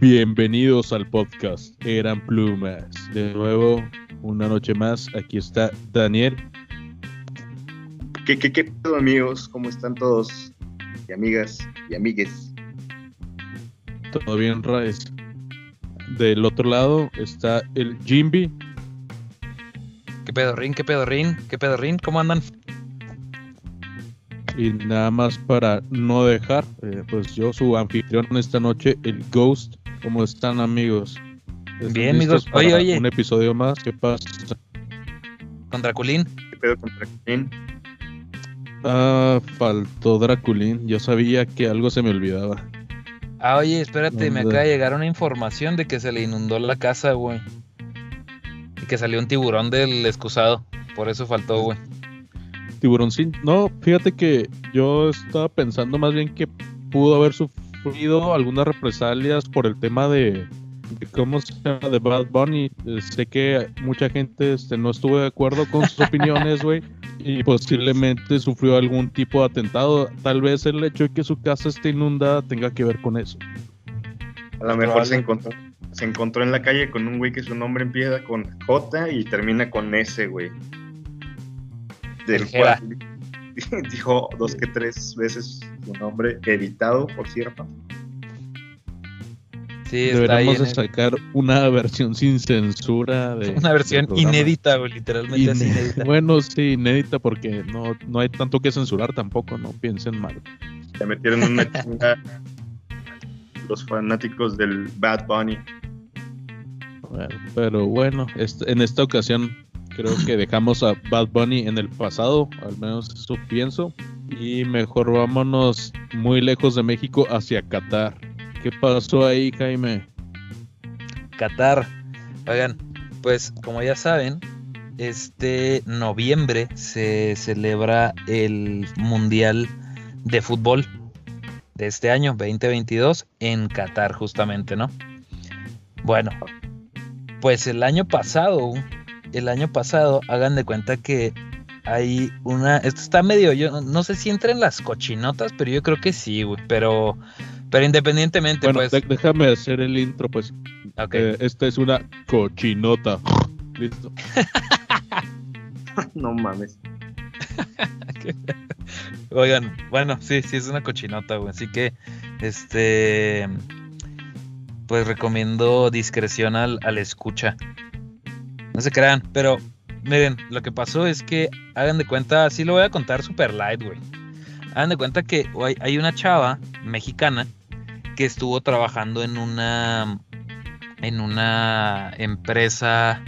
Bienvenidos al podcast Eran Plumas. De nuevo, una noche más. Aquí está Daniel. ¿Qué, qué, qué pedo, amigos? ¿Cómo están todos? Y amigas y amigues. Todo bien, Raes. Del otro lado está el Jimby. ¿Qué pedo, Rin? ¿Qué pedo, Rin? ¿Qué pedo, Rin? ¿Cómo andan? Y nada más para no dejar, eh, pues yo, su anfitrión esta noche, el Ghost. ¿Cómo están, amigos? ¿Están Bien, amigos. Oye, oye. Un episodio más. ¿Qué pasa? ¿Con Draculín? ¿Qué pedo con Draculín? Ah, faltó Draculín. Yo sabía que algo se me olvidaba. Ah, oye, espérate, me acaba de llegar una información de que se le inundó la casa, güey. Y que salió un tiburón del excusado. Por eso faltó, güey. Tiburón sin. No, fíjate que yo estaba pensando más bien que pudo haber sufrido algunas represalias por el tema de, de cómo se llama de Bad Bunny. Eh, sé que mucha gente este, no estuvo de acuerdo con sus opiniones, güey. Y posiblemente sufrió algún tipo de atentado. Tal vez el hecho de que su casa esté inundada tenga que ver con eso. A lo mejor se encontró, se encontró en la calle con un güey que su nombre empieza con J y termina con S, güey. Del cual dijo dos que tres veces su nombre editado, por cierto. Sí. Deberíamos de el- sacar una versión sin censura de Una versión inédita, güey, literalmente inédita. Bueno, sí, inédita porque no, no hay tanto que censurar tampoco, no piensen mal. Ya metieron una chinga los fanáticos del Bad Bunny. Bueno, pero bueno, est- en esta ocasión creo que dejamos a Bad Bunny en el pasado, al menos eso pienso, y mejor vámonos muy lejos de México hacia Qatar. ¿Qué pasó ahí, Jaime? Qatar. Oigan, pues como ya saben, este noviembre se celebra el Mundial de Fútbol de este año, 2022, en Qatar justamente, ¿no? Bueno, pues el año pasado, el año pasado, hagan de cuenta que hay una, esto está medio, yo no- no sé si entra en las cochinotas, pero yo creo que sí, güey, pero, pero independientemente, Bueno, pues, de- déjame hacer el intro, pues. ok. Eh, esta es una cochinota. Listo. no mames. Oigan, bueno, sí, sí es una cochinota, güey. Así que, este, pues recomiendo discreción al, al escucha. No se crean, pero miren, lo que pasó es que hagan de cuenta, así lo voy a contar super light, güey. Hagan de cuenta que hay, hay una chava mexicana que estuvo trabajando en una, en una empresa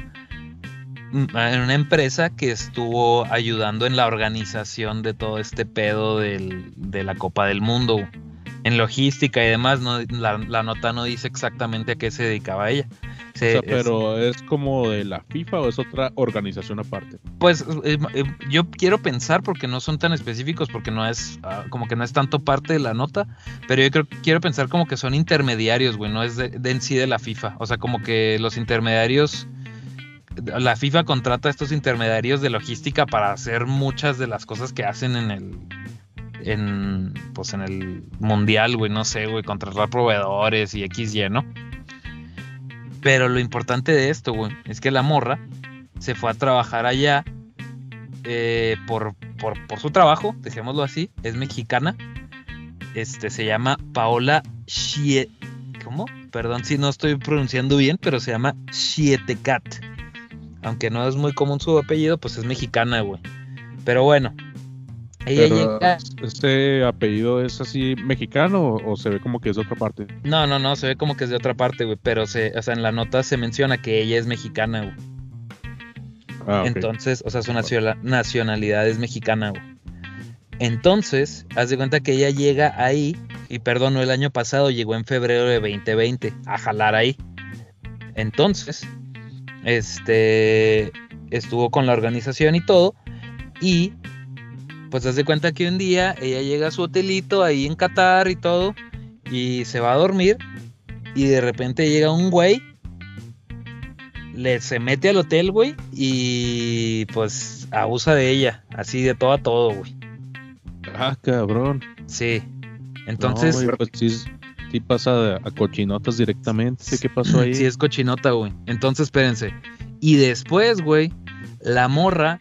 en una empresa que estuvo ayudando en la organización de todo este pedo del- de la Copa del Mundo, en logística y demás. No, la, la nota no dice exactamente a qué se dedicaba ella. O Se- sea, es- pero ¿es como de la FIFA o es otra organización aparte? pues eh, eh, yo quiero pensar porque no son tan específicos, porque no es ah, como que no es tanto parte de la nota, pero yo creo quiero pensar como que son intermediarios, güey, no es de, de en sí de la FIFA. O sea, como que los intermediarios la FIFA contrata a estos intermediarios de logística para hacer muchas de las cosas que hacen en el en pues en el mundial, güey, no sé, güey, contratar proveedores y XY, ¿no? Pero lo importante de esto, güey, es que la morra se fue a trabajar allá eh, por, por, por su trabajo, dejémoslo así, es mexicana. Este se llama Paola Shie... ¿Cómo? Perdón si no estoy pronunciando bien, pero se llama Shietecat. Aunque no es muy común su apellido, pues es mexicana, güey. Pero bueno. Ella Pero, llega. ¿Este apellido es así mexicano o, se ve como que es de otra parte? No, no, no, se ve como que es de otra parte, güey. Pero se, o sea, en la nota se menciona que ella es mexicana, güey. Ah. Entonces, o sea, su nacio- nacionalidad es mexicana, güey. Entonces, haz de cuenta que ella llega ahí, y perdón, el año pasado, llegó en febrero de 2020 a jalar ahí. Entonces, este, estuvo con la organización y todo, y pues haz de cuenta que un día ella llega a su hotelito ahí en Qatar y todo, y se va a dormir, y de repente llega un güey le se mete al hotel, güey, y pues abusa de ella, así de todo a todo, güey. Ah, cabrón. Sí. Entonces, No, güey, pues sí, sí pasa a cochinotas directamente. ¿Qué pasó ahí? sí es cochinota, güey. Entonces, espérense. Y después, güey, la morra,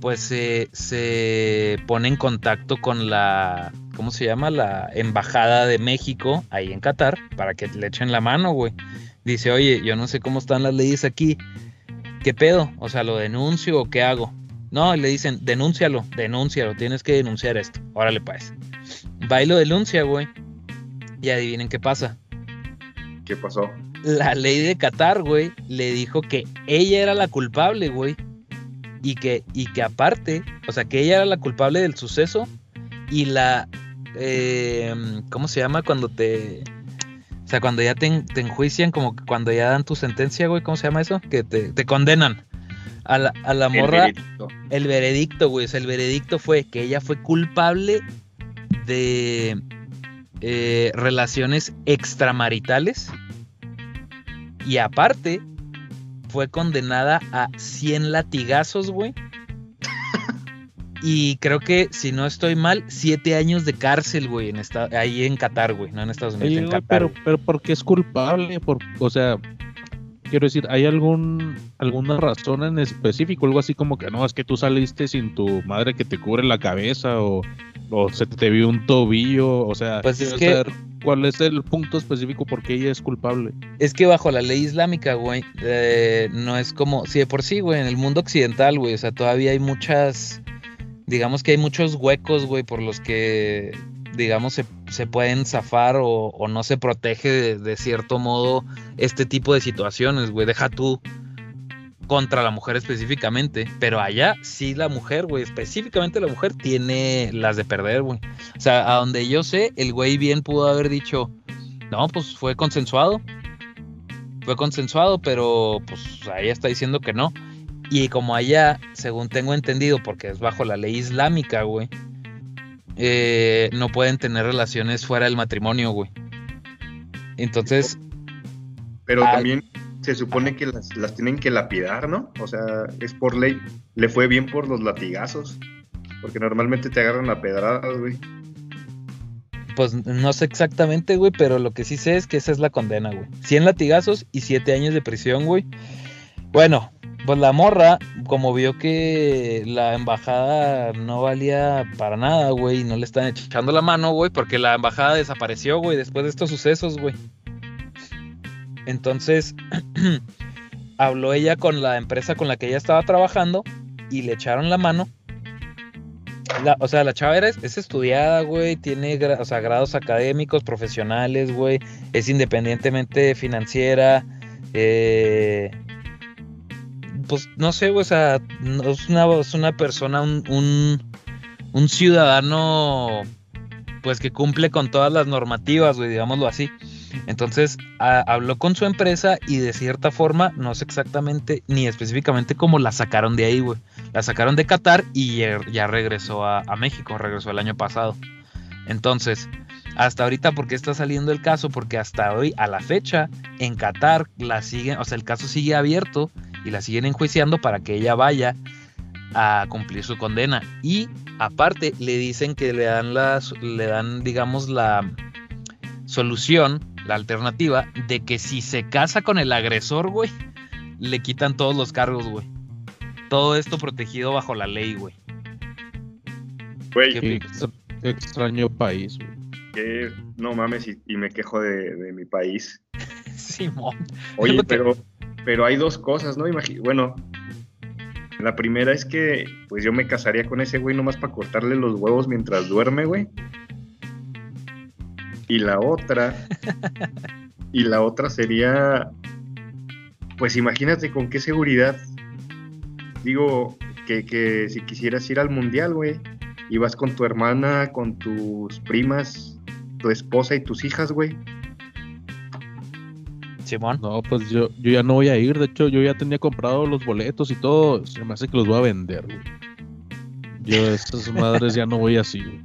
pues se, se pone en contacto con la, ¿cómo se llama? La embajada de México ahí en Qatar para que le echen la mano, güey. Dice, oye, yo no sé cómo están las leyes aquí. ¿Qué pedo? O sea, ¿lo denuncio o qué hago? No, y le dicen, denúncialo, denúncialo, tienes que denunciar esto. Órale, pues. Va y lo denuncia, güey. Y adivinen qué pasa. ¿Qué pasó? La ley de Qatar, güey, le dijo que ella era la culpable, güey. Y que, y que aparte, o sea, que ella era la culpable del suceso y la... eh, ¿Cómo se llama cuando te... O sea, cuando ya te, en- te enjuician, como que cuando ya dan tu sentencia, güey, ¿cómo se llama eso? Que te, te condenan. A la, a la El morra, veredicto. el veredicto, güey. O sea, el veredicto fue que ella fue culpable de eh, relaciones extramaritales. Y aparte, fue condenada a 100 latigazos, güey. Y creo que, si no estoy mal, 7 años de cárcel, güey, en esta, ahí en Qatar, güey, no en Estados Unidos, Oye, en Qatar. pero, pero ¿por qué es culpable? Por, o sea, quiero decir, ¿hay algún alguna razón en específico? Algo así como que no, es que tú saliste sin tu madre que te cubre la cabeza o, o se te vio un tobillo, o sea, Pues es que- cuál es el punto específico por qué ella es culpable. Es que bajo la ley islámica, güey, eh, no es como, sí, de por sí, güey, en el mundo occidental, güey, o sea, todavía hay muchas, digamos que hay muchos huecos, güey, por los que, digamos, se, se pueden zafar o, o no se protege de, de cierto modo este tipo de situaciones, güey, deja tú contra la mujer específicamente, pero allá sí la mujer, güey, específicamente la mujer tiene las de perder, güey. O sea, a donde yo sé, el güey bien pudo haber dicho, no, pues fue consensuado. Fue consensuado, pero pues ella está diciendo que no. Y como allá, según tengo entendido, porque es bajo la ley islámica, güey, eh, no pueden tener relaciones fuera del matrimonio, güey. Entonces, Pero también se supone que las, las tienen que lapidar, ¿no? O sea, es por ley. Le fue bien por los latigazos. Porque normalmente te agarran a pedradas, güey. pues no sé exactamente, güey, pero lo que sí sé es que esa es la condena, güey. 100 latigazos y 7 años de prisión, güey. Bueno, pues la morra, como vio que la embajada no valía para nada, güey, y no le están echando la mano, güey, porque la embajada desapareció, güey, después de estos sucesos, güey. Entonces, habló ella con la empresa con la que ella estaba trabajando y le echaron la mano. La- o sea, la chava era, es estudiada, güey, tiene o sea, grados académicos, profesionales, güey, es independientemente financiera, eh, pues no sé, güey, o sea, es una, es una persona, un, un, un ciudadano, pues que cumple con todas las normativas, güey, digámoslo así. Entonces habló con su empresa y de cierta forma, no sé exactamente ni específicamente cómo la sacaron de ahí, güey. La sacaron de Qatar y ya, regresó a, a México, regresó el año pasado. Entonces, hasta ahorita, ¿por qué está saliendo el caso? Porque hasta hoy, a la fecha, en Qatar la siguen, o sea, el caso sigue abierto y la siguen enjuiciando para que ella vaya a cumplir su condena. Y aparte, le dicen que le dan las, le dan, digamos, la solución, la alternativa, de que si se casa con el agresor, güey, le quitan todos los cargos, güey. Todo esto protegido bajo la ley, güey. Güey, ¿Qué extra- extraño país. güey. que no mames y, y me quejo de, de mi país. Simón. Oye, pero, pero hay dos cosas, ¿no? Bueno, la primera es que pues yo me casaría con ese güey nomás para cortarle los huevos mientras duerme, güey. Y la otra, y la otra sería, pues imagínate con qué seguridad, digo, que, que si quisieras ir al mundial, güey, y vas con tu hermana, con tus primas, tu esposa y tus hijas, güey. Simón. No, pues yo, yo ya no voy a ir. De hecho, yo ya tenía comprado los boletos y todo. Se me hace que los voy a vender, güey. Yo esas madres ya no voy así, güey.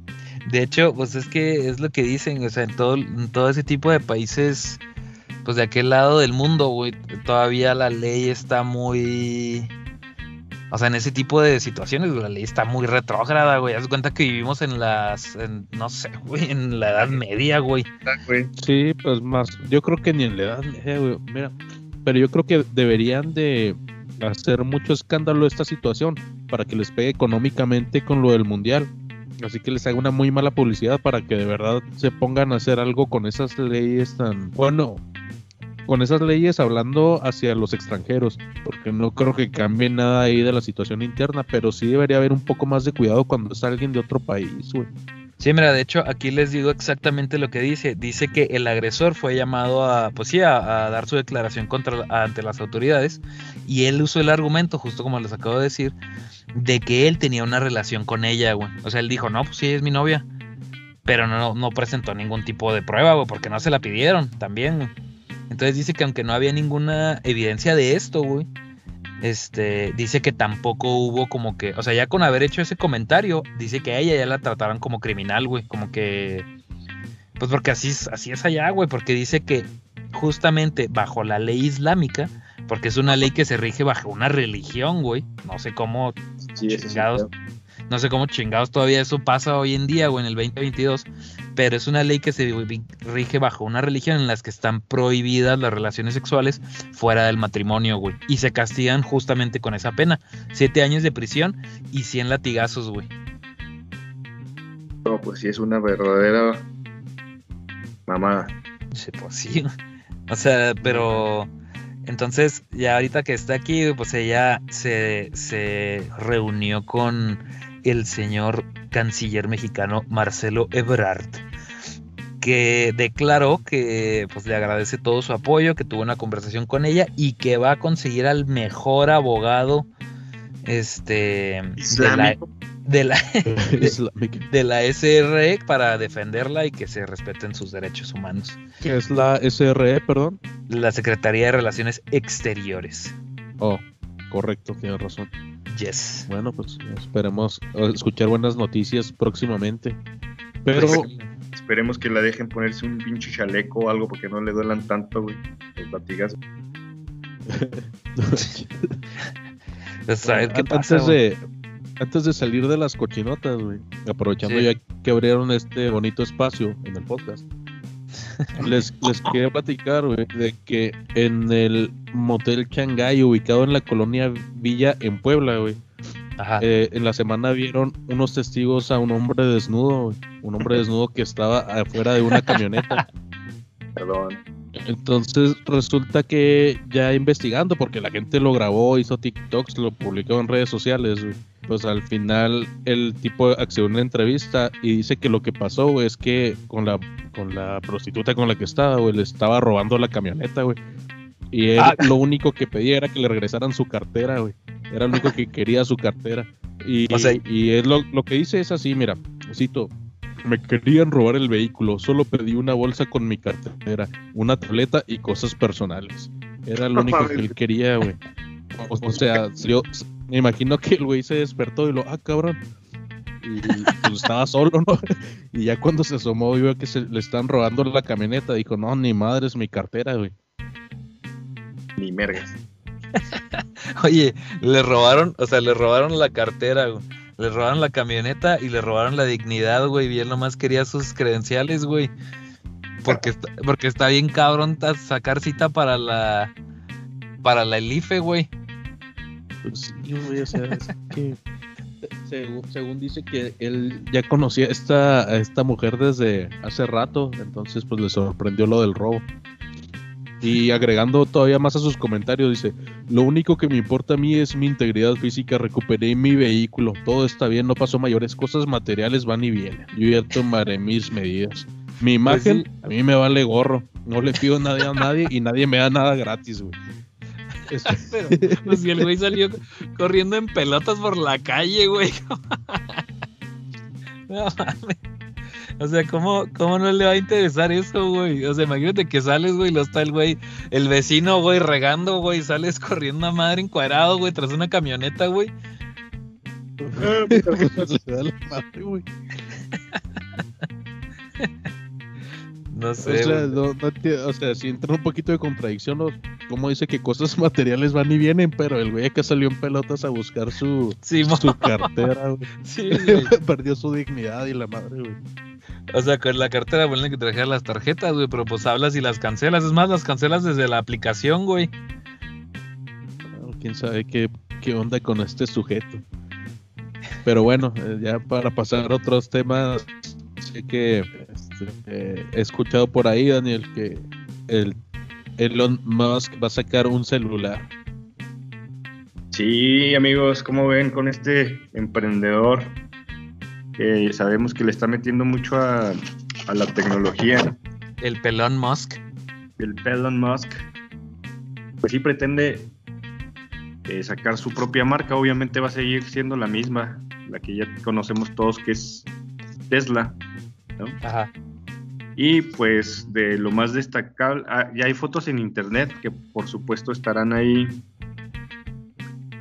De hecho, pues es que es lo que dicen, o sea, en todo, en todo ese tipo de países pues de aquel lado del mundo, güey, todavía la ley está muy... O sea, en ese tipo de situaciones, la ley está muy retrógrada, güey. Haz cuenta que vivimos en las, no sé, güey, en la Edad Media, güey. Sí, pues más, yo creo que ni en la Edad Media, güey. Mira, pero yo creo que deberían de hacer mucho escándalo esta situación para que les pegue económicamente con lo del mundial. Así que les haga una muy mala publicidad para que de verdad se pongan a hacer algo con esas leyes tan... Bueno, con esas leyes hablando hacia los extranjeros, porque no creo que cambie nada ahí de la situación interna, pero sí debería haber un poco más de cuidado cuando es alguien de otro país, güey. Sí, mira, de hecho aquí les digo exactamente lo que dice. Dice que el agresor fue llamado a, pues sí, a, dar su declaración contra, ante las autoridades y él usó el argumento, justo como les acabo de decir, de que él tenía una relación con ella, güey. O sea, él dijo, no, pues sí, es mi novia. Pero no, no presentó ningún tipo de prueba, güey, porque no se la pidieron también, Entonces dice que aunque no había ninguna evidencia de esto, güey, este, dice que tampoco hubo como que, o sea, ya con haber hecho ese comentario, dice que a ella ya la trataron como criminal, güey, como que, pues porque así es, así es allá, güey, porque dice que justamente bajo la ley islámica, porque es una ley que se rige bajo una religión, güey, no sé cómo chingados, no sé cómo chingados todavía eso pasa hoy en día, güey, en el 2022, pero es una ley que se rige bajo una religión en las que están prohibidas las relaciones sexuales fuera del matrimonio, güey. Y se castigan justamente con esa pena. Siete años de prisión y cien latigazos, güey. No, pues sí, es una verdadera mamada. Sí, pues sí. O sea, pero... Entonces, ya ahorita que está aquí, pues ella se, se reunió con el señor canciller mexicano Marcelo Ebrard que declaró que pues le agradece todo su apoyo, que tuvo una conversación con ella y que va a conseguir al mejor abogado este de la, de la, SRE para defenderla y que se respeten sus derechos humanos. ¿Qué es la SRE, perdón? La Secretaría de Relaciones Exteriores. Oh, correcto, tienes razón. Yes. Bueno, pues esperemos escuchar buenas noticias próximamente. Pero pues, Esperemos que la dejen ponerse un pinche chaleco o algo porque no le duelan tanto, güey. Los latigas. Pues, antes, de, antes de salir de las cochinotas, güey, aprovechando ya que abrieron este bonito espacio en el podcast, les, les quería platicar, güey, de que en el motel Shanghai, ubicado en la colonia Villa en Puebla, güey, eh, en la semana vieron unos testigos a un hombre desnudo, un hombre desnudo que estaba afuera de una camioneta. Perdón. Entonces resulta que ya investigando, porque la gente lo grabó, hizo TikToks, lo publicó en redes sociales, pues al final el tipo accedió a una entrevista y dice que lo que pasó es que con la, con la prostituta con la que estaba, güey, le estaba robando la camioneta, güey. Y él ah. lo único que pedía era que le regresaran su cartera, güey. Era lo único que quería su cartera. Y, y él lo, lo, que dice es así, mira, cito, me querían robar el vehículo, solo pedí una bolsa con mi cartera, una tableta y cosas personales. Era lo único que él quería, güey. O, sea, yo me imagino que el güey se despertó y lo, ah, cabrón. Y pues estaba solo, ¿no? Y ya cuando se asomó y vio que se le están robando la camioneta, dijo, no, ni madre es mi cartera, güey. Ni mergas. Oye, le robaron, o sea, le robaron la cartera, Le robaron la camioneta y le robaron la dignidad, güey. Y él nomás quería sus credenciales, güey. Porque, porque está bien cabrón sacar cita para la para la Elife, güey. Pues sí, güey, o sea, es que según, dice que él ya conocía a esta, a esta mujer desde hace rato, entonces pues le sorprendió lo del robo. Y agregando todavía más a sus comentarios, dice, lo único que me importa a mí es mi integridad física, recuperé mi vehículo, todo está bien, no pasó mayores cosas materiales, van y vienen. Yo ya tomaré mis medidas. Mi pues imagen, a mí me vale gorro, no le pido nada a nadie y nadie me da nada gratis, güey. Pero, pues si el güey salió corriendo en pelotas por la calle, güey. no mames. O sea, ¿cómo, ¿cómo no le va a interesar eso, güey? O sea, imagínate que sales, güey, y lo está el güey, el vecino, güey, regando, güey, sales corriendo a madre encuadrado, güey, tras una camioneta, güey. No O sé. sea, no- no enti- o sea, si entra un poquito de contradicción, ¿no? Como dice que cosas materiales van y vienen, pero el güey acá salió en pelotas a buscar su, Sí, su cartera, güey. sí, güey. Perdió su dignidad y la madre, güey. O sea, con la cartera vuelven que trajera las tarjetas, güey, pero pues hablas y las cancelas. Es más, las cancelas desde la aplicación, güey. Bueno, Quién sabe qué, qué onda con este sujeto. Pero bueno, eh, ya para pasar a otros temas, sé que este, eh, he escuchado por ahí, Daniel, que el Elon Musk va a sacar un celular. Sí, amigos, ¿cómo ven con este emprendedor? que sabemos que le está metiendo mucho a, a la tecnología. El pelón Musk. El Elon Musk, pues sí pretende eh, sacar su propia marca. Obviamente va a seguir siendo la misma, la que ya conocemos todos, que es Tesla. ¿no? Ajá. Y pues de lo más destacable, ah, ya hay fotos en internet que por supuesto estarán ahí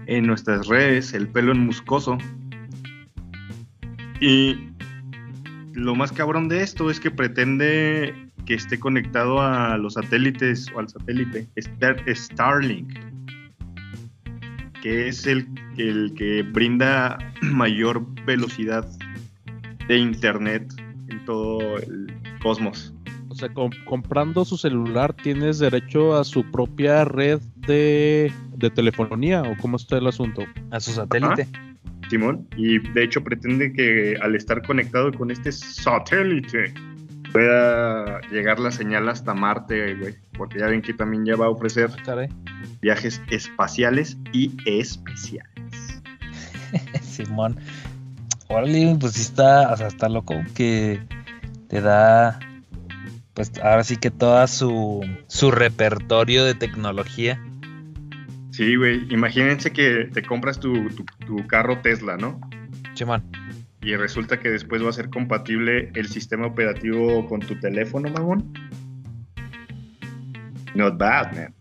en nuestras redes, el pelo en muscoso. Y lo más cabrón de esto es que pretende que esté conectado a los satélites o al satélite Star- Starlink, que es el, el que brinda mayor velocidad de internet en todo el cosmos. O sea, com- comprando su celular tienes derecho a su propia red de, de telefonía o cómo está el asunto. A su satélite. Simón, y de hecho pretende que al estar conectado con este satélite pueda llegar la señal hasta Marte, güey, porque ya ven que también ya va a ofrecer Ah, caray. viajes espaciales y especiales. Simón. Órale, pues sí está, o sea, está loco que te da, pues ahora sí que toda su, su repertorio de tecnología. Sí, güey, imagínense que te compras tu, tu- tu carro Tesla, ¿no? Simón. Y resulta que después va a ser compatible el sistema operativo con tu teléfono, mamón. Not bad, man.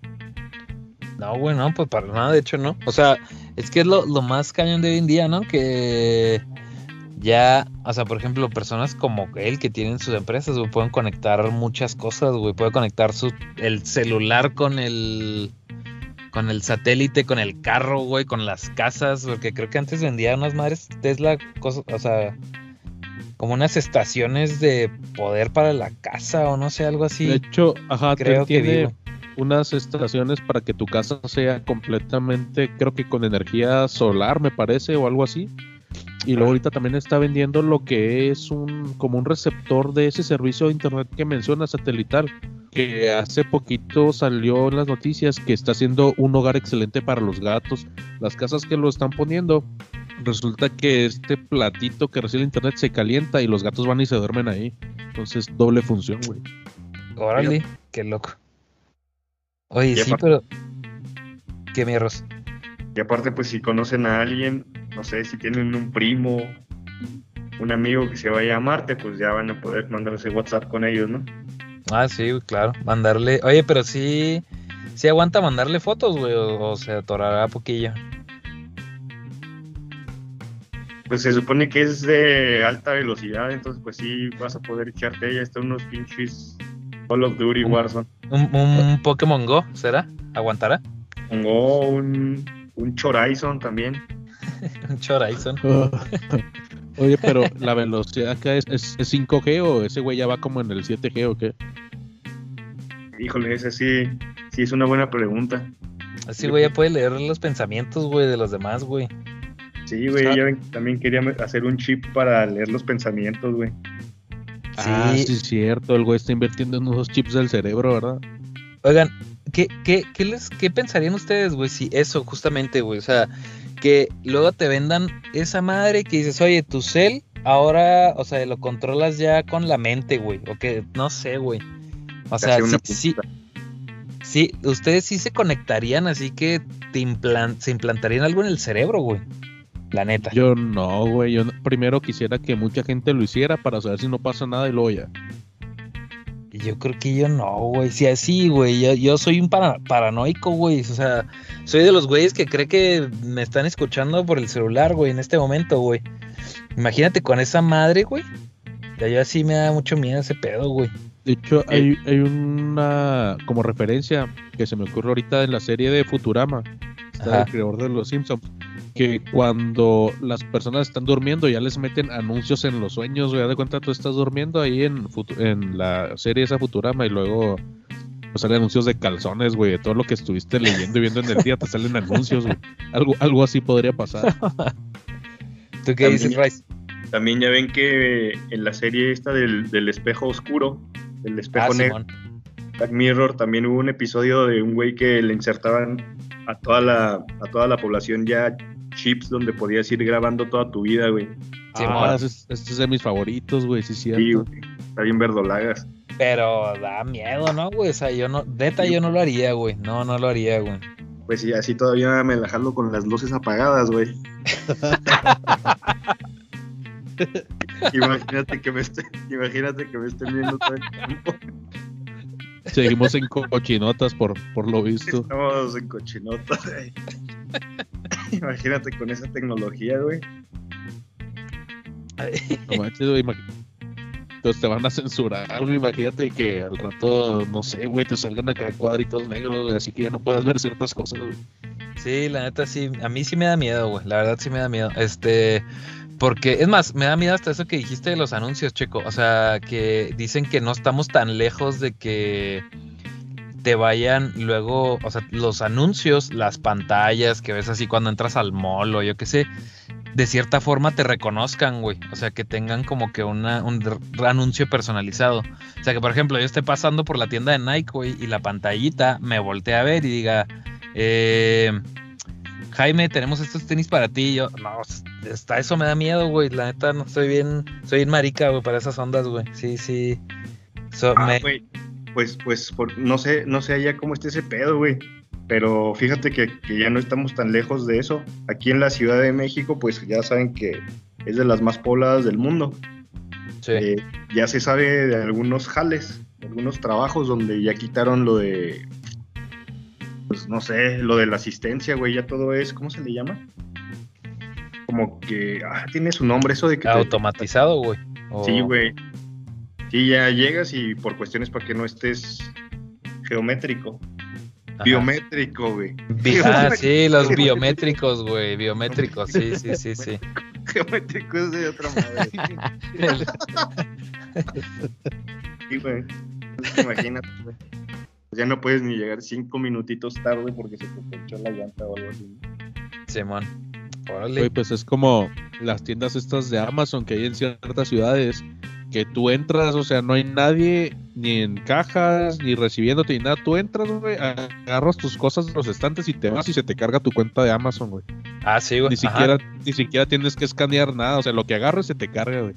No, güey, no, pues para nada, de hecho no. O sea, es que es lo, lo más cañón de hoy en día, ¿no? Que ya, o sea, por ejemplo, personas como él que tienen sus empresas, güey, pueden conectar muchas cosas, güey. Puede conectar su, el celular con el con el satélite, con el carro, güey, con las casas, porque creo que antes vendía unas madres Tesla, cosas, o sea, como unas estaciones de poder para la casa o no sé, algo De así. hecho, ajá, creo que tiene unas estaciones para que tu casa sea completamente, creo que con energía solar, me parece, o algo así. Y luego ahorita también está vendiendo lo que es un como un receptor de ese servicio de internet que menciona satelital, que hace poquito salió en las noticias que está siendo un hogar excelente para los gatos. Las casas que lo están poniendo, resulta que este platito que recibe el internet se calienta y los gatos van y se duermen ahí. Entonces, doble función, güey. Órale, qué loco. Oye, sí, pero. ¿Qué mierros? Y aparte, pues si conocen a alguien, no sé, si tienen un primo, un amigo que se vaya a Marte, pues ya van a poder mandarse WhatsApp con ellos, ¿no? Ah, sí, claro. Mandarle. Oye, pero sí. Sí aguanta mandarle fotos, güey, o, o se atorará poquillo. Pues se supone que es de alta velocidad, entonces pues sí vas a poder echarte ya hasta unos pinches Call of Duty Un- Warzone. Un, un Pokémon Go, ¿será? ¿Aguantará? Pongo un, un Horizon también. Un Chorizon. Oye, pero la velocidad acá es, es, es 5G o ese güey ya va como en el 7G o qué? Híjole, ese sí, sí es una buena pregunta. Así, güey, ya puede leer los pensamientos, güey, de los demás, güey. Sí, güey, ya ven que también quería hacer un chip para leer los pensamientos, güey. Ah, Sí. sí, es cierto. El güey está invirtiendo en unos chips del cerebro, ¿verdad? Oigan, ¿qué, qué, qué, les, ¿qué pensarían ustedes, güey, si eso, justamente, güey? O sea, que luego te vendan esa madre que dices, oye, tu cel, ahora, o sea, lo controlas ya con la mente, güey. O que, no sé, güey. O sea, sí, sí, sí, ustedes sí se conectarían, así que te implan- se implantarían algo en el cerebro, güey. La neta. Yo no, güey. Yo no- primero quisiera que mucha gente lo hiciera para saber si no pasa nada y luego ya. Yo creo que yo no, güey. Si así, güey. Yo, yo soy un para- paranoico, güey. O sea, soy de los güeyes que cree que me están escuchando por el celular, güey, en este momento, güey. Imagínate con esa madre, güey. Ya yo así me da mucho miedo ese pedo, güey. De hecho, hay, hay una como referencia que se me ocurre ahorita en la serie de Futurama, está Ajá. el creador de los Simpsons, que cuando las personas están durmiendo ya les meten anuncios en los sueños, güey, de cuenta tú estás durmiendo ahí en, en la serie esa Futurama y luego pues, salen anuncios de calzones, güey, de todo lo que estuviste leyendo y viendo en el día, te salen anuncios, güey. Algo, algo así podría pasar. ¿Tú qué También- dices, Rice? También ya ven que en la serie esta del, del espejo oscuro, el espejo Ah, negro. Black Mirror, también hubo un episodio de un güey que le insertaban a toda la, a toda la población ya chips donde podías ir grabando toda tu vida, güey. Sí, ah, mola. ese es, este es de mis favoritos, güey, sí, cierto. Sí, güey. Está bien verdolagas. Pero da miedo, ¿no, güey? O sea, yo no, neta, yo no lo haría, güey. No, no lo haría, güey. Pues sí, así todavía me la jalo con las luces apagadas, güey. imagínate que me estén, imagínate que me estén viendo todo el tiempo. Seguimos en cochinotas por, por lo visto. Estamos en cochinota, güey. imagínate con esa tecnología, güey. No manches, güey, imag- Entonces te van a censurar, güey. Imagínate que al rato, no sé, güey, te salgan acá cuadritos negros, güey, así que ya no puedas ver ciertas cosas, güey. Sí, la neta sí, a mí sí me da miedo, güey. La verdad sí me da miedo. Este, porque, es más, me da miedo hasta eso que dijiste de los anuncios, Checo. O sea, que dicen que no estamos tan lejos de que te vayan luego, o sea, los anuncios, las pantallas que ves así cuando entras al mall o yo qué sé, de cierta forma te reconozcan, güey. O sea, que tengan como que una, un anuncio personalizado. O sea, que por ejemplo, yo esté pasando por la tienda de Nike, güey, y la pantallita me voltee a ver y diga, eh, Jaime, tenemos estos tenis para ti. Y yo, no, hasta eso me da miedo, güey. La neta, no soy bien, soy bien marica, güey, para esas ondas, güey. Sí, sí. So, Ah, me- Pues, pues, por- no sé, no sé allá cómo está ese pedo, güey. Pero fíjate que, que ya no estamos tan lejos de eso. Aquí en la Ciudad de México, pues ya saben que es de las más pobladas del mundo. sí. Eh, ya se sabe de algunos jales, algunos trabajos donde ya quitaron lo de, pues no sé, lo de la asistencia, güey, ya todo es, ¿cómo se le llama? Como que, ah, tiene su nombre eso de que... Automatizado, güey. Sí, güey. Sí, ya llegas y por cuestiones para que no estés geométrico. Ajá. Biométrico, güey. Ah, sí, los biométricos, güey. Biométricos, sí, sí, sí, sí. Geométrico es de otra madre. Sí, güey. Imagínate, güey. Ya no puedes ni llegar cinco minutitos tarde porque se te ponchó la llanta o algo así. Simón. Güey, Órale. pues es como las tiendas estas de Amazon que hay en ciertas ciudades que tú entras, o sea, no hay nadie ni en cajas, ni recibiéndote ni nada. Tú entras, güey, agarras tus cosas de los estantes y te vas y se te carga tu cuenta de Amazon, güey. Ah, sí, güey. Ni Ajá. siquiera, ni siquiera tienes que escanear nada, o sea, lo que agarres se te carga, güey.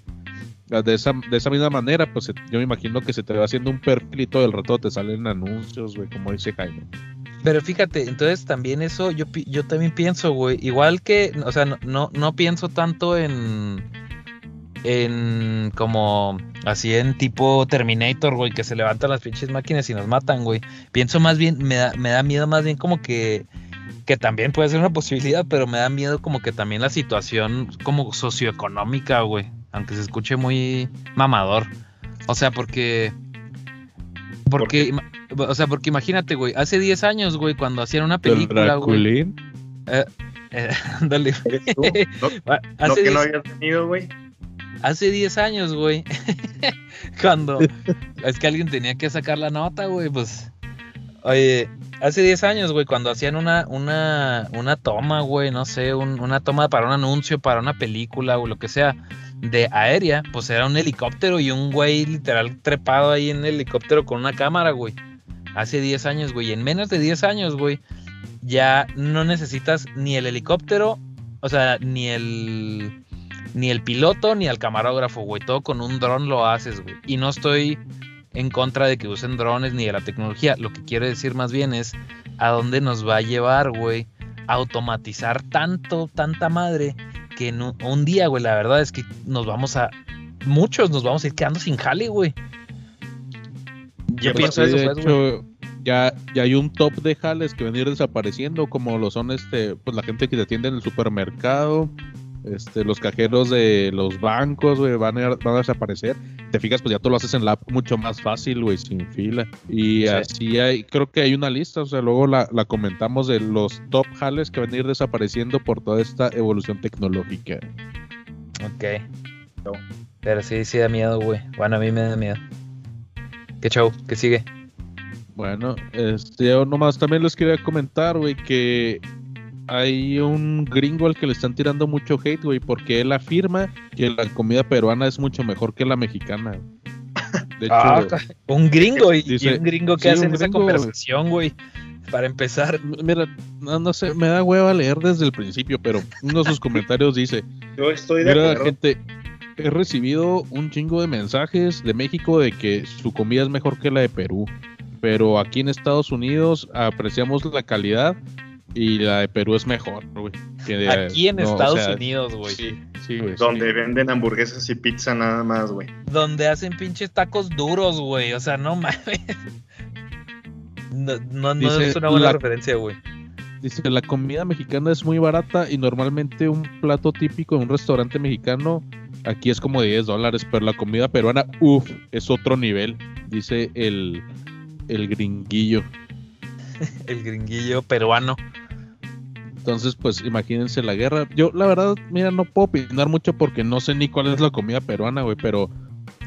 De esa, de esa misma manera, pues yo me imagino que se te va haciendo un perfil y todo el rato te salen anuncios, güey, como dice Jaime. Pero fíjate, entonces también eso yo, yo también pienso, güey. Igual que, o sea, no, no, no pienso tanto en. En como así en tipo Terminator, güey, que se levantan las pinches máquinas y nos matan, güey. Pienso más bien, me da, me da miedo más bien como que. Que también puede ser una posibilidad, pero me da miedo como que también la situación como socioeconómica, güey. Aunque se escuche muy mamador. O sea, porque. Porque. O sea, porque imagínate, güey, hace 10 años, güey, cuando hacían una película, güey. Draculín. eh, ándale. ¿Eres tú? ¿No, no que 10, no habías venido, güey? Hace 10 años, güey. cuando es que alguien tenía que sacar la nota, güey, pues. Oye, hace 10 años, güey, cuando hacían una, una, una toma, güey, no sé, un- una toma para un anuncio, para una película o lo que sea, de aérea, pues era un helicóptero y un güey literal trepado ahí en el helicóptero con una cámara, güey. Hace 10 años, güey. y En menos de 10 años, güey, ya no necesitas ni el helicóptero, o sea, ni el ni el piloto ni el camarógrafo, güey. Todo con un dron lo haces, güey. Y no estoy en contra de que usen drones ni de la tecnología. Lo que quiero decir más bien es a dónde nos va a llevar, güey, automatizar tanto, tanta madre, que en un, un día, güey, la verdad es que nos vamos a. Muchos nos vamos a ir quedando sin jale, güey. Yo Pues pienso eso, de pues, hecho, ya, ya hay un top de jales que van a ir desapareciendo, como lo son este, pues la gente que te atiende en el supermercado, Este, los cajeros de los bancos, güey, van a, van a desaparecer. Te fijas, pues ya tú lo haces en la app mucho más fácil, güey, sin fila. Y Sí. así hay, creo que hay una lista, o sea, luego la, la comentamos de los top jales que van a ir desapareciendo por toda esta evolución tecnológica. Ok. No. Pero sí, sí da miedo, güey. Bueno, a mí me da miedo. ¿Qué show? ¿Qué sigue? Bueno, este, yo nomás también les quería comentar, güey, que hay un gringo al que le están tirando mucho hate, güey, porque él afirma que la comida peruana es mucho mejor que la mexicana. De hecho, Ah, ca- un gringo y, un gringo que sí, hace esa conversación, güey. Para empezar. mira, no, no sé, me da hueva leer desde el principio, pero uno de sus comentarios dice, Yo estoy de mira, acuerdo. gente, he recibido un chingo de mensajes de México de que su comida es mejor que la de Perú, pero aquí en Estados Unidos apreciamos la calidad y la de Perú es mejor, güey. de- Aquí en no, o Estados sea, Unidos, güey. Sí, sí, güey. sí. Donde venden hamburguesas y pizza nada más, güey. Donde hacen pinches tacos duros, güey. O sea, no mames. No, no, no es una buena la- referencia, güey. Dice, la comida mexicana es muy barata y normalmente un plato típico en un restaurante mexicano aquí es como de 10 dólares, pero la comida peruana, uff, es otro nivel, dice el, el gringuillo. El gringuillo peruano. Entonces, pues imagínense la guerra. Yo, la verdad, mira, no puedo opinar mucho porque no sé ni cuál es la comida peruana, güey, pero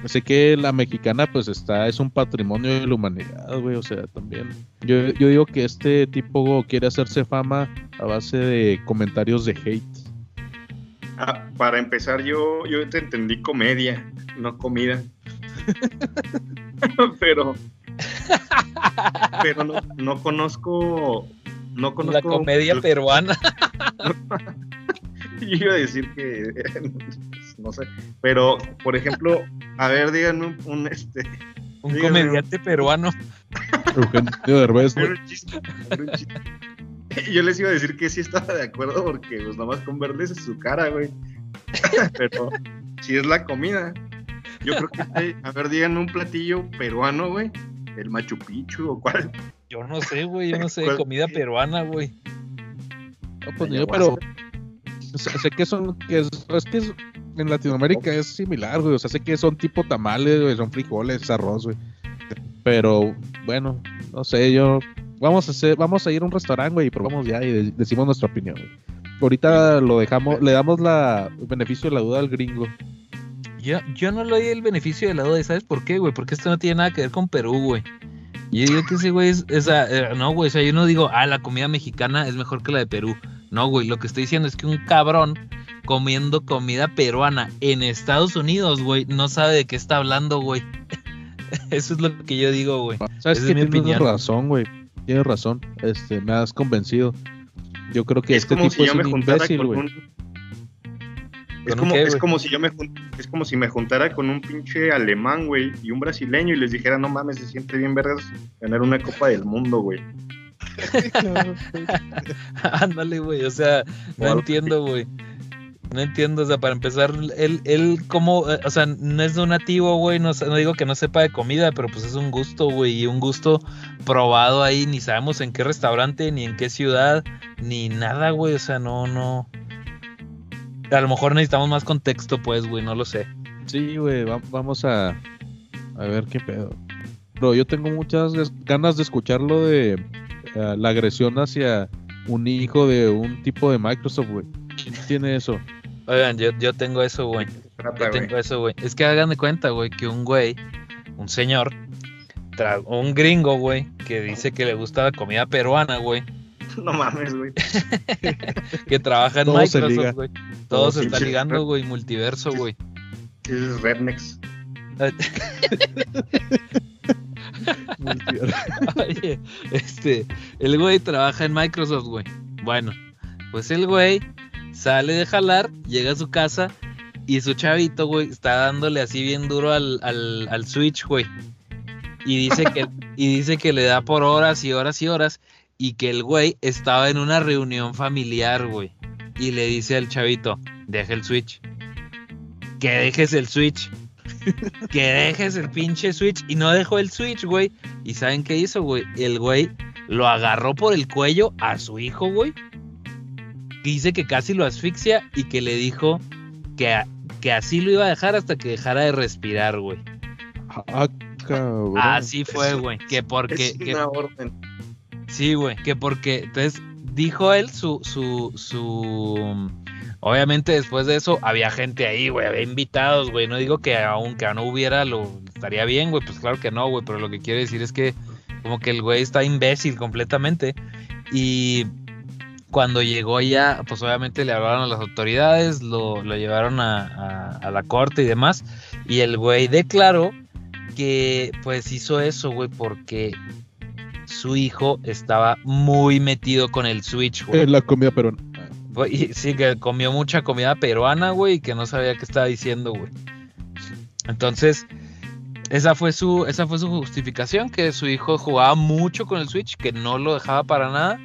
sé que la mexicana, pues está, es un patrimonio de la humanidad, güey, o sea, también. Yo, yo digo que este tipo quiere hacerse fama a base de comentarios de hate. Ah, para empezar, yo, yo te entendí comedia, no comida. pero pero no, no conozco no La conozco comedia peruana. Yo iba a decir que no sé, pero por ejemplo, a ver, díganme un, un, este Un comediante peruano. Eugenio Derbez, güey. un chiste, un chiste. Yo les iba a decir que sí estaba de acuerdo porque pues nomás con verles su cara, güey. Pero si es la comida. Yo creo que hay- a ver, díganme un platillo peruano, güey. El Machu Picchu o cuál. Yo no sé, güey. Yo no sé comida peruana, güey. No, pues, yo, pero sé, sé que son, que es, es que es- en Latinoamérica es similar, güey. O sea, sé que son tipo tamales, güey, son frijoles, arroz, güey. Pero bueno, no sé, yo vamos a hacer, vamos a ir a un restaurante, güey, y probamos ya y de- decimos nuestra opinión. güey. Ahorita lo dejamos, le damos la el beneficio de la duda al gringo. Yo, yo no le doy el beneficio de la duda. ¿y ¿Sabes por qué, güey? Porque esto no tiene nada que ver con Perú, güey. Yo digo que güey es. esa, eh, no, güey. O sea, yo no digo, ah, la comida mexicana es mejor que la de Perú. No, güey. Lo que estoy diciendo es que un cabrón comiendo comida peruana en Estados Unidos, güey, no sabe de qué está hablando, güey. Eso es lo que yo digo, güey. ¿Sabes Esa que es mi Tienes opinión. razón, güey. Tienes razón. Este, me has convencido. Yo creo que Es este como tipo si yo es me un juntara imbécil, con un. Es ¿Con un como, qué, es como si yo me es como si me juntara con un pinche alemán, güey, y un brasileño y les dijera, no mames, se siente bien vergas ganar una copa del mundo, güey. Ándale, güey. O sea, no entiendo, güey. No entiendo, o sea, para empezar, él, él como, eh, o sea, no es donativo, güey, no, no digo que no sepa de comida, pero pues es un gusto, güey, y un gusto probado ahí, ni sabemos en qué restaurante, ni en qué ciudad, ni nada, güey, o sea, no, no. A lo mejor necesitamos más contexto, pues, güey, no lo sé. Sí, güey, va- vamos a, a ver qué pedo. Pero yo tengo muchas ganas de escuchar lo de eh, la agresión hacia un hijo de un tipo de Microsoft, güey. ¿Quién tiene eso? Oigan, yo, yo tengo eso, güey. Yo tengo eso, güey. Es que hagan de cuenta, güey, que un güey, un señor, un gringo, güey, que dice que le gusta la comida peruana, güey, No mames, güey. que trabaja en Todo. Microsoft, güey. Todo Todo se está ligando, güey, multiverso, güey. Es Rednecks. Oye, este, el güey trabaja en Microsoft, güey. Bueno, pues el güey sale de jalar, llega a su casa y su chavito, güey, está dándole así bien duro al, al, al Switch, güey. Y dice que, y dice que le da por horas y horas y horas. Y que el güey estaba en una reunión familiar, güey. Y le dice al chavito, deja el Switch. Que dejes el Switch. que dejes el pinche Switch. Y no dejó el Switch, güey. ¿Y saben qué hizo, güey? El güey lo agarró por el cuello a su hijo, güey. dice que casi lo asfixia y que le dijo que, que así lo iba a dejar hasta que dejara de respirar, güey. Ah, cabrón. Así fue, güey. Que porque. Es que- una orden. Sí, güey, que porque, entonces, dijo él su, su, su, obviamente después de eso había gente ahí, güey, había invitados, güey, no digo que aunque no hubiera, lo estaría bien, güey, pues claro que no, güey, pero lo que quiero decir es que como que el güey está imbécil completamente y cuando llegó ya, pues obviamente le hablaron a las autoridades, lo, lo llevaron a, a- a la corte y demás, y el güey declaró que pues hizo eso, güey, porque su hijo estaba muy metido con el Switch, güey. En la comida peruana. Sí, que comió mucha comida peruana, güey, y que no sabía qué estaba diciendo, güey. Entonces, esa fue su, esa fue su justificación, que su hijo jugaba mucho con el Switch, que no lo dejaba para nada.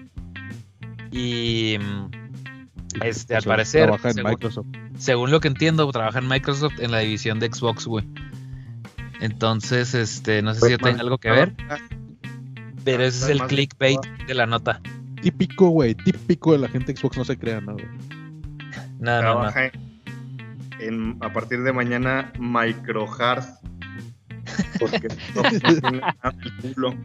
Y mm, este, al parecer, Trabaja en según- Microsoft. según lo que entiendo, trabaja en Microsoft en la división de Xbox, güey. Entonces, este, no sé si Pues, tenga man, algo que ver, ah, pero ese es el clickbait de la nota. Típico, güey. Típico de la gente Xbox. No se crea, ¿no, güey? No, no, no. Trabaja en, en- a partir de mañana Microhard. Porque no, nada del culo.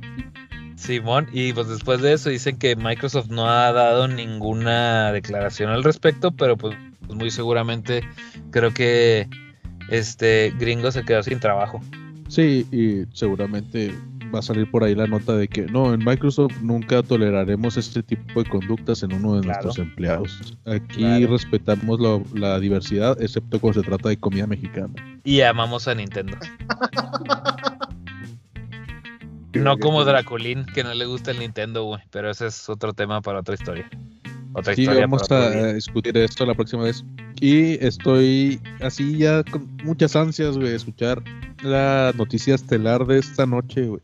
Simón, y pues después de eso dicen que Microsoft no ha dado ninguna declaración al respecto, pero pues, pues muy seguramente creo que este gringo se quedó sin trabajo. Sí, y seguramente va a salir por ahí la nota de que no, en Microsoft nunca toleraremos este tipo de conductas en uno de Claro. nuestros empleados. Aquí Claro. respetamos la, la diversidad, excepto cuando se trata de comida mexicana. Y amamos a Nintendo. No como Draculín, que no le gusta el Nintendo, güey, pero ese es otro tema para otra historia. Otra Sí, historia vamos a discutir esto la próxima vez. Y estoy así ya con muchas ansias, güey, de escuchar la noticia estelar de esta noche, güey.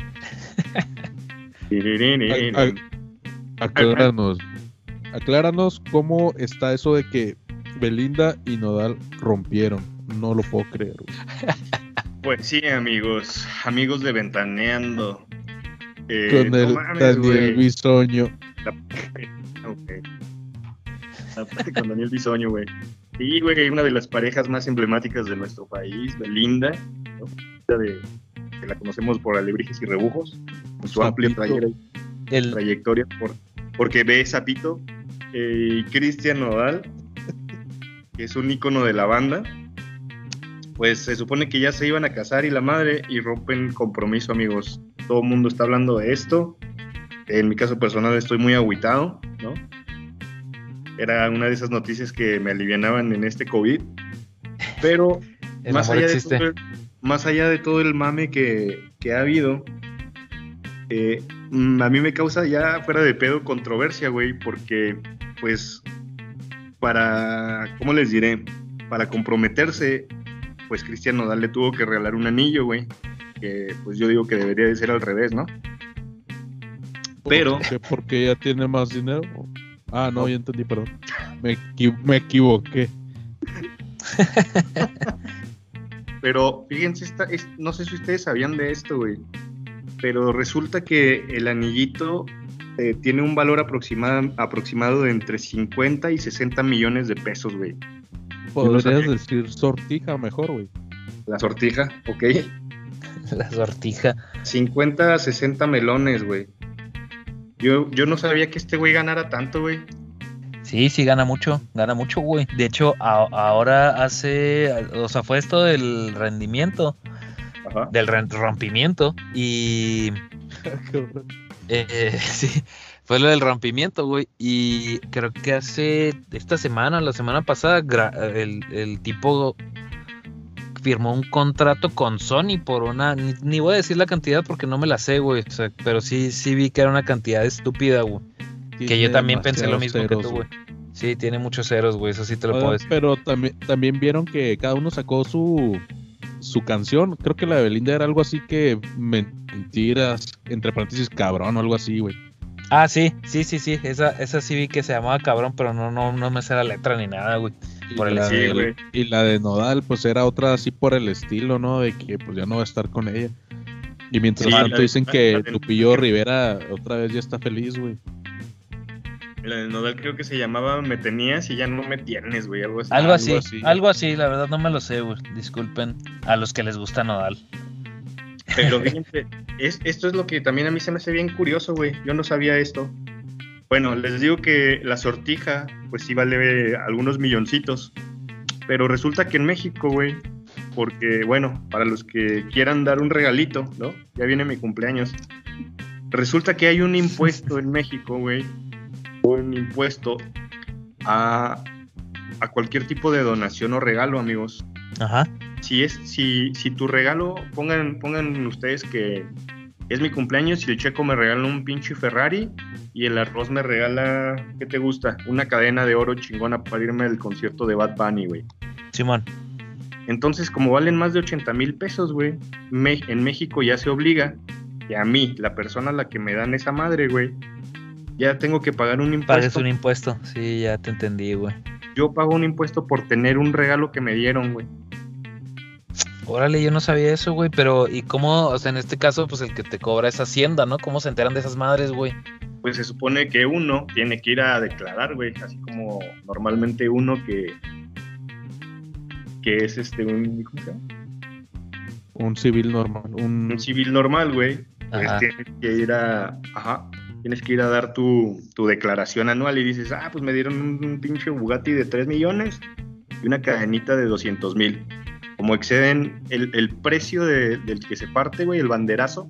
Acláranos. Acláranos cómo está eso de que Belinda y Nodal rompieron. No lo puedo creer, güey. Pues sí, amigos, amigos de Ventaneando. Eh, Con no el mames, Daniel. Bisoño. Ok. Aparte con Daniel Bisoño, güey. Sí, güey, una de las parejas más emblemáticas de nuestro país, Belinda, ¿no? La de, que la conocemos por Alebrijes y Rebujos, con su amplia El, trayectoria, por, porque ve Zapito eh, y Cristian Nodal, que es un ícono de la banda, pues se supone que ya se iban a casar y la madre y rompen compromiso, amigos. Todo el mundo está hablando de esto. En mi caso personal estoy muy agüitado, ¿no? Era una de esas noticias que me alivianaban en este COVID. Pero más allá, de todo el, más allá de todo el mame que, que ha habido, eh, mm, a mí me causa ya fuera de pedo controversia, güey, porque pues para, ¿cómo les diré? Para comprometerse, pues Cristian Nodal le tuvo que regalar un anillo, güey, que pues yo digo que debería de ser al revés, ¿no? Pero- ¿Por qué? ¿Porque ella tiene más dinero? Ah, no, ya entendí, perdón. Me, equi- me equivoqué. Pero fíjense, esta, es- no sé si ustedes sabían de esto, güey. Pero resulta que el anillito eh, tiene un valor aproximado, aproximado de entre 50 y 60 millones de pesos, güey. Podrías decir sortija mejor, güey. La sortija, ok. La sortija. 50 a 60 melones, güey. Yo, yo no sabía que este güey ganara tanto, güey. Sí, sí, gana mucho, gana mucho, güey. De hecho, a- ahora hace, o sea, fue esto del rendimiento, Ajá. del rompimiento y eh, sí, fue lo del rompimiento, güey. Y creo que hace esta semana, la semana pasada, gra- el, el tipo firmó un contrato con Sony por una, ni, ni voy a decir la cantidad porque no me la sé, güey. O sea, pero sí, sí vi que era una cantidad estúpida, güey. Que yo también pensé lo mismo que tú, güey. Sí, tiene muchos ceros, güey. Eso sí te lo Ah, puedo decir. Pero también, también vieron que cada uno sacó su, su canción. Creo que la de Belinda era algo así que mentiras, entre paréntesis, cabrón o algo así, güey. Ah, sí, sí, sí, sí. Esa, esa sí vi que se llamaba cabrón, pero no, no, no me sé la letra ni nada, güey. Y Por el la sí, de- güey. y la de Nodal, pues era otra así por el estilo, ¿no? De que pues ya no va a estar con ella. Y mientras Sí, tanto la dicen la que de- Lupillo Rivera otra vez ya está feliz, güey. La de Nodal creo que se llamaba Me tenías y ya no me tienes, güey. Algo así. Algo así, algo así. algo así, la verdad no me lo sé, güey. Disculpen a los que les gusta Nodal. Pero fíjense, es, esto es lo que también a mí se me hace bien curioso, güey. Yo no sabía esto. Bueno, les digo que la sortija, pues sí vale algunos milloncitos. Pero resulta que en México, güey, porque, bueno, para los que quieran dar un regalito, ¿no? Ya viene mi cumpleaños. Resulta que hay un impuesto en México, güey. Un impuesto a, a cualquier tipo de donación o regalo, amigos Ajá. si es si, si tu regalo pongan pongan ustedes que es mi cumpleaños y el checo me regala un pinche Ferrari y el arroz me regala ¿qué te gusta? una cadena de oro chingona para irme al concierto de Bad Bunny güey Simón. entonces como valen más de 80 mil pesos güey en México ya se obliga que a mí la persona a la que me dan esa madre güey ya tengo que pagar un Pagues impuesto un impuesto. Sí, ya te entendí, güey. yo pago un impuesto por tener un regalo que me dieron güey Órale, yo no sabía eso, güey. Pero, ¿y cómo? O sea, en este caso, pues el que te cobra es Hacienda, ¿no? ¿Cómo se enteran de esas madres, güey? pues se supone que uno tiene que ir a declarar, güey, así como normalmente uno que que es este un, ¿cómo se llama? Un civil normal. Un, un civil normal, güey, pues tienes que ir a, ajá, tienes que ir a dar tu, tu declaración anual y dices, ah, pues me dieron un, un pinche Bugatti de 3 millones y una cadenita de 200 mil. Como exceden el, el precio de- del que se parte, güey, el banderazo,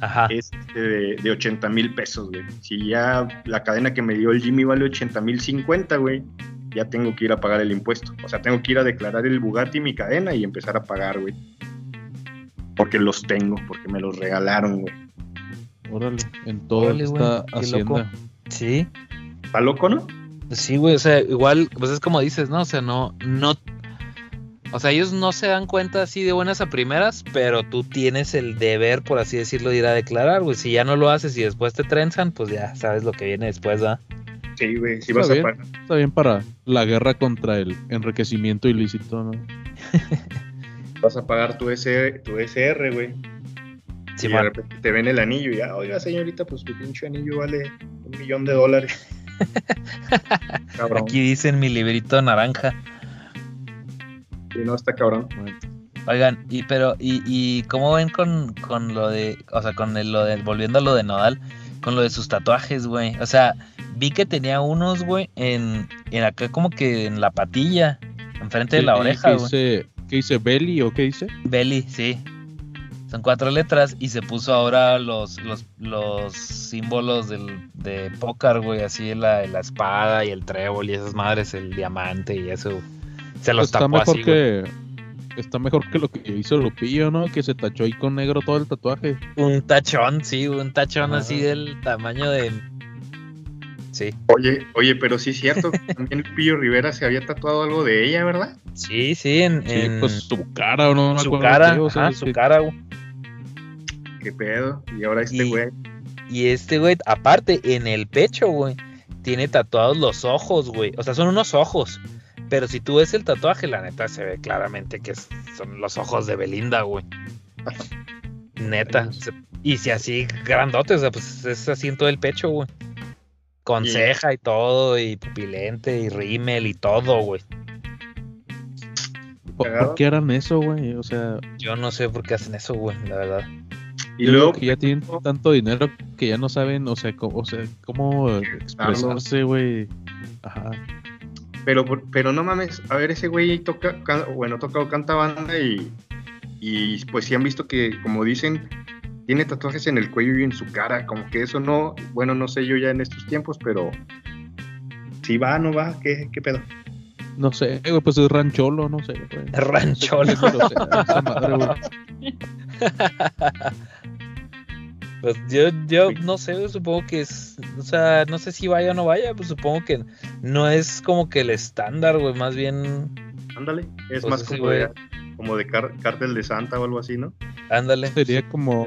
Ajá. es este, de, de 80 mil pesos, güey. Si ya la cadena que me dio el Jimmy vale 80 mil 50, güey, ya tengo que ir a pagar el impuesto. O sea, tengo que ir a declarar el Bugatti, mi cadena, y empezar a pagar, güey. Porque los tengo, porque me los regalaron, güey. órale, en todo Órale, güey, está qué loco. Hacienda. Sí. ¿Está loco, no? Sí, güey, o sea, igual, pues es como dices, ¿no? O sea, no, no, o sea, ellos no se dan cuenta así de buenas a primeras, pero tú tienes el deber, por así decirlo, de ir a declarar, güey. Si ya no lo haces y después te trenzan, pues ya sabes lo que viene después, ¿va? Sí, güey. Si Está vas a bien. pagar. Está bien para la guerra contra el enriquecimiento ilícito, ¿no? Vas a pagar tu, SR, tu SR, güey. Sí, y de repente te ven el anillo y ya, oiga, señorita, pues tu pinche anillo vale un millón de dólares. cabrón. Aquí dicen mi librito naranja. Sí, no, está cabrón. Oigan, y pero, y, y cómo ven con, con lo de, o sea, con el, lo de, volviendo a lo de Nodal, con lo de sus tatuajes, güey. O sea, vi que tenía unos, güey, en, en acá como que en la patilla, enfrente de la ¿qué- oreja, ¿Qué güey. dice, ¿Qué dice Belly o qué dice? Belly, sí. Son cuatro letras y se puso ahora los, los, los símbolos del, de póker, güey, así la, la espada y el trébol y esas madres, el diamante y eso. Se los está tapó mejor así, güey. que está mejor que lo que hizo Lupillo, ¿no? Que se tachó ahí con negro todo el tatuaje. Un tachón, sí, un tachón Ajá. así del tamaño de... Sí, Oye, oye, pero sí es cierto, también Pillo Rivera se había tatuado algo de ella, ¿verdad? sí, sí, en, Sí, en pues su cara, no, su cara, su sí. cara, güey. Qué pedo. Y ahora este Y- güey. Y este, güey, aparte, en el pecho, güey, tiene tatuados los ojos, güey. O sea, son unos ojos. Pero si tú ves el tatuaje, la neta se ve claramente que son los ojos de Belinda, güey. Neta. Y si así grandotes, o sea, pues es así en todo el pecho, güey. Con Y- ceja y todo, y pupilente, y rímel y todo, güey. ¿Por, por qué harán eso, güey? O sea, Yo no sé por qué hacen eso, güey, la verdad. Y luego, que ya tienen tanto dinero que ya no saben, o sea, cómo, o sea, cómo expresarse, güey. Ajá. Pero, pero no mames, a ver, ese güey toca, ca- bueno, toca o canta banda y, y pues sí han visto que, como dicen, tiene tatuajes en el cuello y en su cara, como que eso no, bueno, no sé yo ya en estos tiempos, pero si va, no va, ¿qué, qué pedo? No sé, güey, pues es rancholo, no sé, güey. Rancholo. No sé grosera esa madre, güey. Pues yo, yo no sé, güey, supongo que es, o sea, no sé si vaya o no vaya, pues supongo que no es como que el estándar, güey, más bien, Ándale, es Pues más ese como de, como de car- cártel de Santa o algo así, ¿no? ándale. Sería como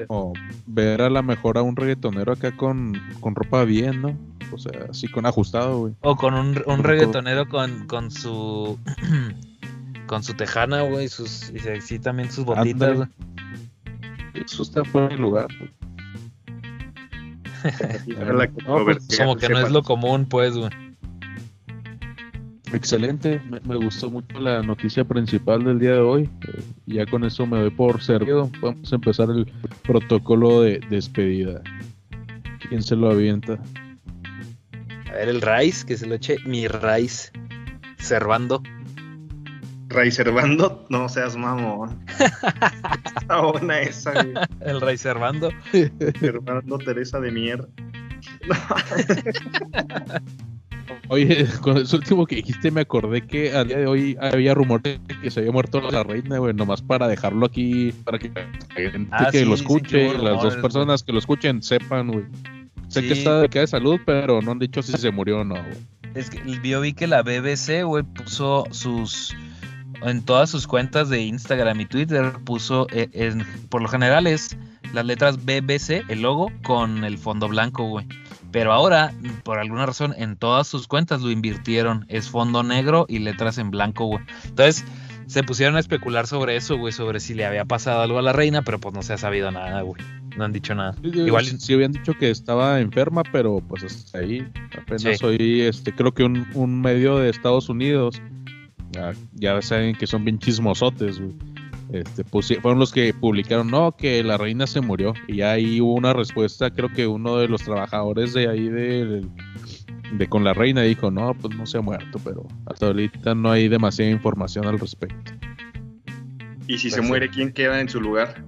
ver a la mejor a un reggaetonero acá con, con ropa bien, ¿no? O sea, así con ajustado, güey. O con un, un reggaetonero con, con su, con su tejana, güey, sus, y se- sí también sus botitas, güey. Eso está fuera de lugar. güey. Controversia. Como que no es lo común, pues, güey. Excelente, me, me gustó mucho la noticia principal del día de hoy. Eh, ya con eso me doy por servido. Vamos a empezar el protocolo de despedida. ¿Quién se lo avienta? A ver, el Rice, que se lo eche mi Rice. Servando. Ray Servando, no seas mamón. Está buena esa, güey. El Rice Servando. Servando Teresa de Mier. Oye, con eso último que dijiste me acordé que a día de hoy había rumor de que se había muerto la reina, güey, nomás para dejarlo aquí, para que la gente Ah, que sí, lo escuche, las dos personas que lo escuchen sepan, güey. Sé Sí. que está de, de salud, pero no han dicho si se murió o no, güey. Es que yo vi que la BBC, güey, puso sus. En todas sus cuentas de Instagram y Twitter, puso. eh, en- por lo general es las letras BBC, el logo, con el fondo blanco, güey. Pero ahora, por alguna razón, en todas sus cuentas lo invirtieron. Es fondo negro y letras en blanco, güey. Entonces, se pusieron a especular sobre eso, güey, sobre si le había pasado algo a la reina, pero pues no se ha sabido nada, güey. No han dicho nada. Igual- sí, sí habían dicho que estaba enferma, pero pues hasta ahí. Apenas Sí. oí, este, creo que un, un medio de Estados Unidos, ya, ya saben que son bien chismosotes, güey. Este, pusi- fueron los que publicaron, no, que la reina se murió. Y ahí hubo una respuesta, creo que uno de los trabajadores de ahí del- de, con la reina dijo, no, pues no se ha muerto, pero hasta ahorita no hay demasiada información al respecto. Y si se Pues muere, ¿quién queda en su lugar?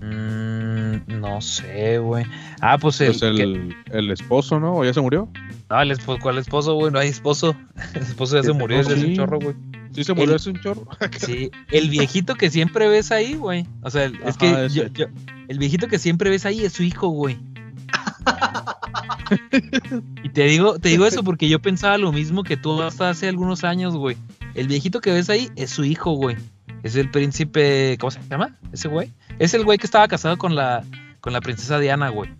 Mm, no sé, güey. Ah, pues el. Pues el, que- el esposo, ¿no? ¿O ya se murió? Ah, el esposo, ¿cuál esposo, güey? No hay esposo. El esposo ya se murió desde hace un chorro, güey. Sí se murió, es un chorro. Sí, el viejito que siempre ves ahí, güey. O sea, el- es que ese. yo- yo- el viejito que siempre ves ahí es su hijo, güey. y te digo, te digo eso porque yo pensaba lo mismo que tú hasta hace algunos años, güey. El viejito que ves ahí es su hijo, güey. Es el príncipe, ¿cómo se llama? Ese güey. Es el güey que estaba casado con la con la princesa Diana, güey.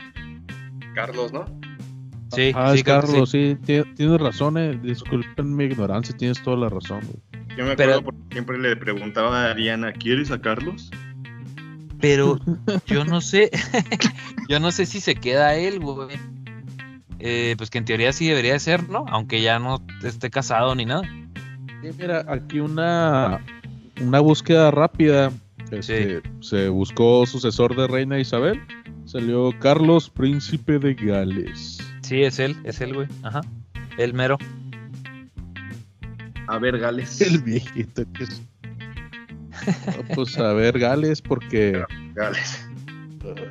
Carlos, ¿no? Sí, Ah, sí, Carlos, sí. sí, tie- tienes razón, eh. disculpen mi ignorancia, tienes toda la razón. güey. Yo me Pero- acuerdo porque siempre le preguntaba a Diana, ¿quieres a Carlos? Pero yo no sé, yo no sé si se queda él, güey. Eh, pues que en teoría sí debería de ser, ¿no? Aunque ya no esté casado ni nada. Sí, mira, aquí una, una búsqueda rápida. este, Se buscó sucesor de Reina Isabel. Salió Carlos, príncipe de Gales. Sí, es él, es él, güey. Ajá. El mero. A ver, Gales. El viejito que es. No, pues a ver, Gales, porque Gales.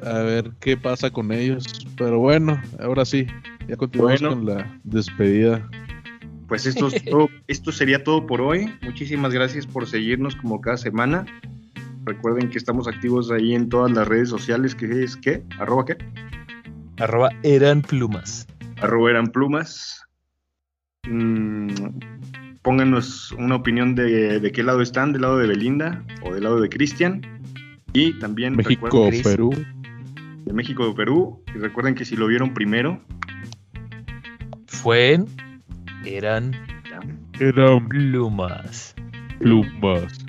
a ver qué pasa con ellos. Pero bueno, ahora sí, ya continuamos Bueno. con la despedida. Pues esto, es todo- esto sería todo por hoy. Muchísimas gracias por seguirnos como cada semana. Recuerden que estamos activos ahí en todas las redes sociales, que es ¿qué? ¿Arroba qué? Arroba eran plumas. Arroba eran plumas. Mm, pónganos una opinión de, de qué lado están, del lado de Belinda o del lado de Cristian. Y también México. Perú. de México o Perú. Y recuerden que si lo vieron primero, Fue en eran Eran plumas. plumas.